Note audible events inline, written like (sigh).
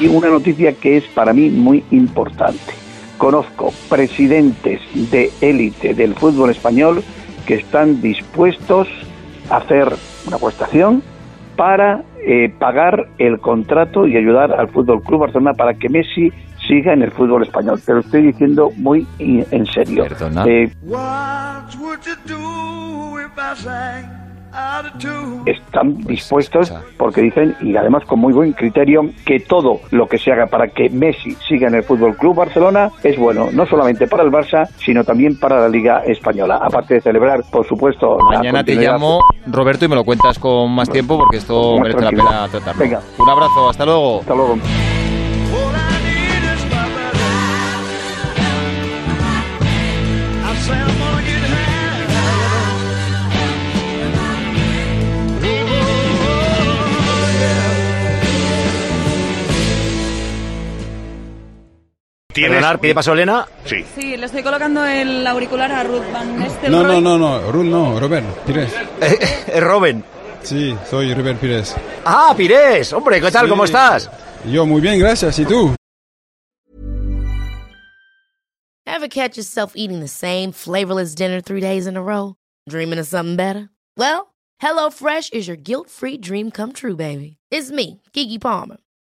Y una noticia que es para mí muy importante. Conozco presidentes de élite del fútbol español que están dispuestos a hacer una apuestación para eh, pagar el contrato y ayudar al Fútbol Club Barcelona para que Messi siga en el fútbol español. Te lo estoy diciendo muy en serio. Perdona. Eh, Están dispuestos escucha. porque dicen y además con muy buen criterio que todo lo que se haga para que Messi siga en el Fútbol Club Barcelona es bueno no solamente para el Barça sino también para la Liga española aparte de celebrar por supuesto la Mañana te llamo, Roberto, y me lo cuentas con más tiempo porque esto merece la pena tratarlo. Venga. Un abrazo, hasta luego. hasta luego Perdonar, ¿qué pasó, Elena? Sí. Sí, le estoy colocando el auricular a Ruth Van Nistelrooy. No, no, no, no, Rul no, Robert Pires. (laughs) Es Robin. Sí, soy Robert Pires. Ah, Pires. Hombre, ¿qué tal? Sí. ¿Cómo estás? Yo muy bien, gracias. ¿Y tú? Ever catch yourself eating the same flavorless dinner three days in a row? Dreaming of something better? Well, HelloFresh is your guilt-free dream come true, baby. It's me, Kiki Palmer.